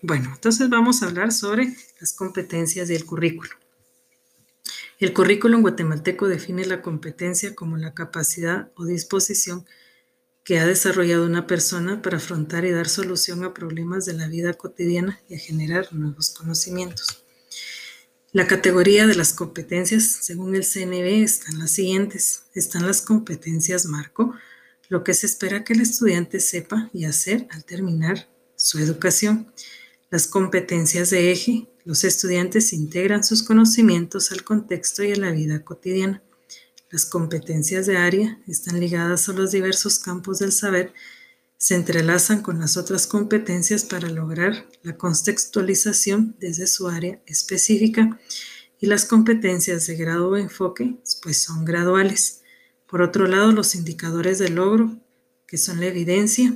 Bueno, entonces vamos a hablar sobre las competencias y el currículo. El currículum guatemalteco define la competencia como la capacidad o disposición que ha desarrollado una persona para afrontar y dar solución a problemas de la vida cotidiana y a generar nuevos conocimientos. La categoría de las competencias, según el CNB, están las siguientes. Están las competencias marco, lo que se espera que el estudiante sepa y hacer al terminar su educación. Las competencias de eje, los estudiantes integran sus conocimientos al contexto y a la vida cotidiana. Las competencias de área están ligadas a los diversos campos del saber, se entrelazan con las otras competencias para lograr la contextualización desde su área específica y las competencias de grado o enfoque pues son graduales. Por otro lado, los indicadores de logro, que son la evidencia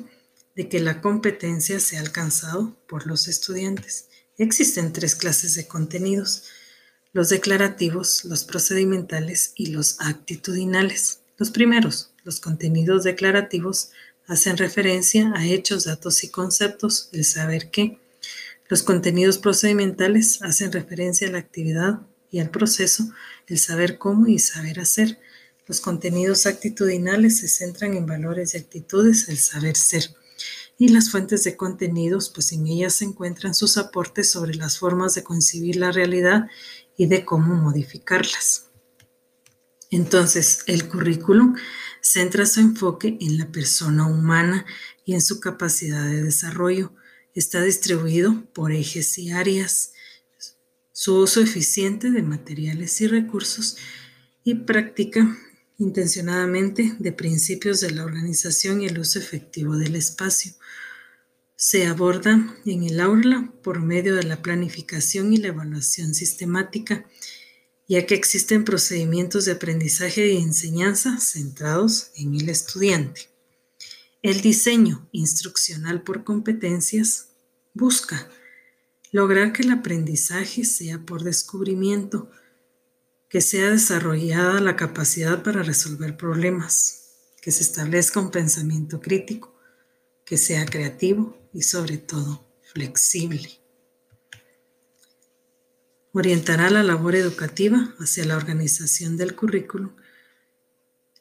de que la competencia se ha alcanzado por los estudiantes. Existen tres clases de contenidos, los declarativos, los procedimentales y los actitudinales. Los primeros, los contenidos declarativos, hacen referencia a hechos, datos y conceptos, el saber qué. Los contenidos procedimentales hacen referencia a la actividad y al proceso, el saber cómo y saber hacer. Los contenidos actitudinales se centran en valores y actitudes, el saber ser y las fuentes de contenidos, pues en ellas se encuentran sus aportes sobre las formas de concebir la realidad y de cómo modificarlas. Entonces, el currículum centra su enfoque en la persona humana y en su capacidad de desarrollo. Está distribuido por ejes y áreas, su uso eficiente de materiales y recursos y práctica intencionadamente de principios de la organización y el uso efectivo del espacio. Se aborda en el aula por medio de la planificación y la evaluación sistemática, ya que existen procedimientos de aprendizaje y enseñanza centrados en el estudiante. El diseño instruccional por competencias busca lograr que el aprendizaje sea por descubrimiento, que sea desarrollada la capacidad para resolver problemas, que se establezca un pensamiento crítico, que sea creativo y sobre todo flexible. Orientará la labor educativa hacia la organización del currículum,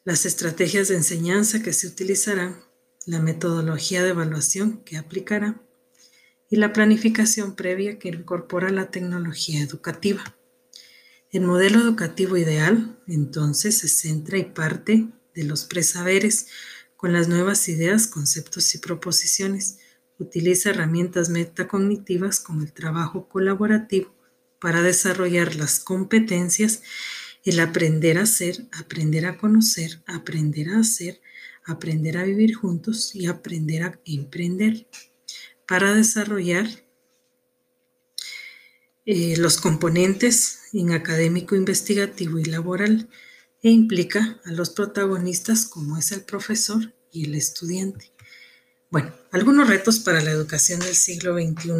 las estrategias de enseñanza que se utilizarán, la metodología de evaluación que aplicará y la planificación previa que incorpora la tecnología educativa. El modelo educativo ideal, entonces, se centra y parte de los presaberes con las nuevas ideas, conceptos y proposiciones. Utiliza herramientas metacognitivas como el trabajo colaborativo para desarrollar las competencias, el aprender a ser, aprender a conocer, aprender a hacer, aprender a vivir juntos y aprender a emprender para desarrollar eh, los componentes en académico, investigativo y laboral e implica a los protagonistas como es el profesor y el estudiante. Bueno, algunos retos para la educación del siglo XXI.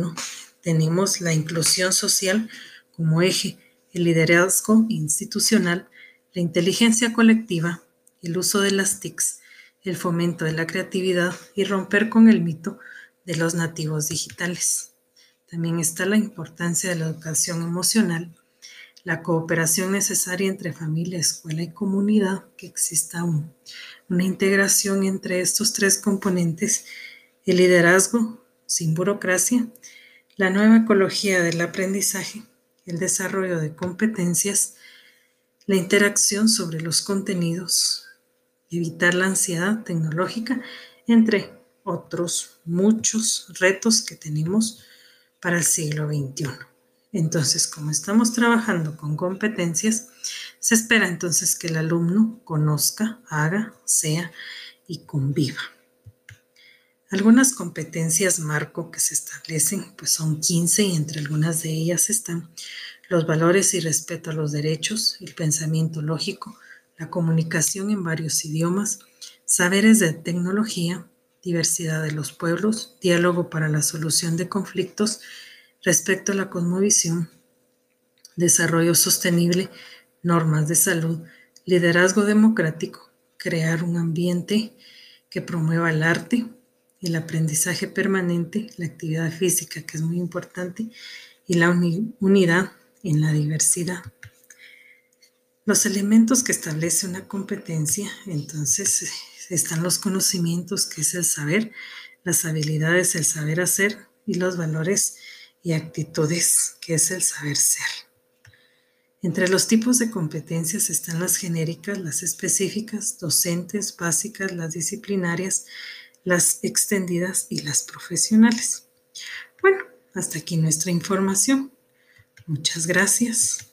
Tenemos la inclusión social como eje, el liderazgo institucional, la inteligencia colectiva, el uso de las TICs, el fomento de la creatividad y romper con el mito de los nativos digitales. También está la importancia de la educación emocional, la cooperación necesaria entre familia, escuela y comunidad, que exista una integración entre estos tres componentes, el liderazgo sin burocracia, la nueva ecología del aprendizaje, el desarrollo de competencias, la interacción sobre los contenidos, evitar la ansiedad tecnológica, entre otros muchos retos que tenemos para el siglo XXI. Entonces, como estamos trabajando con competencias, se espera entonces que el alumno conozca, haga, sea y conviva. Algunas competencias marco que se establecen pues son 15 y entre algunas de ellas están los valores y respeto a los derechos, el pensamiento lógico, la comunicación en varios idiomas, saberes de tecnología, diversidad de los pueblos, diálogo para la solución de conflictos, respecto a la cosmovisión, desarrollo sostenible, normas de salud, liderazgo democrático, crear un ambiente que promueva el arte, el aprendizaje permanente, la actividad física, que es muy importante, y la unidad en la diversidad. Los elementos que establece una competencia, entonces están los conocimientos, que es el saber, las habilidades, el saber hacer, y los valores y actitudes, que es el saber ser. Entre los tipos de competencias están las genéricas, las específicas, docentes, básicas, las disciplinarias, las extendidas y las profesionales. Bueno, hasta aquí nuestra información. Muchas gracias.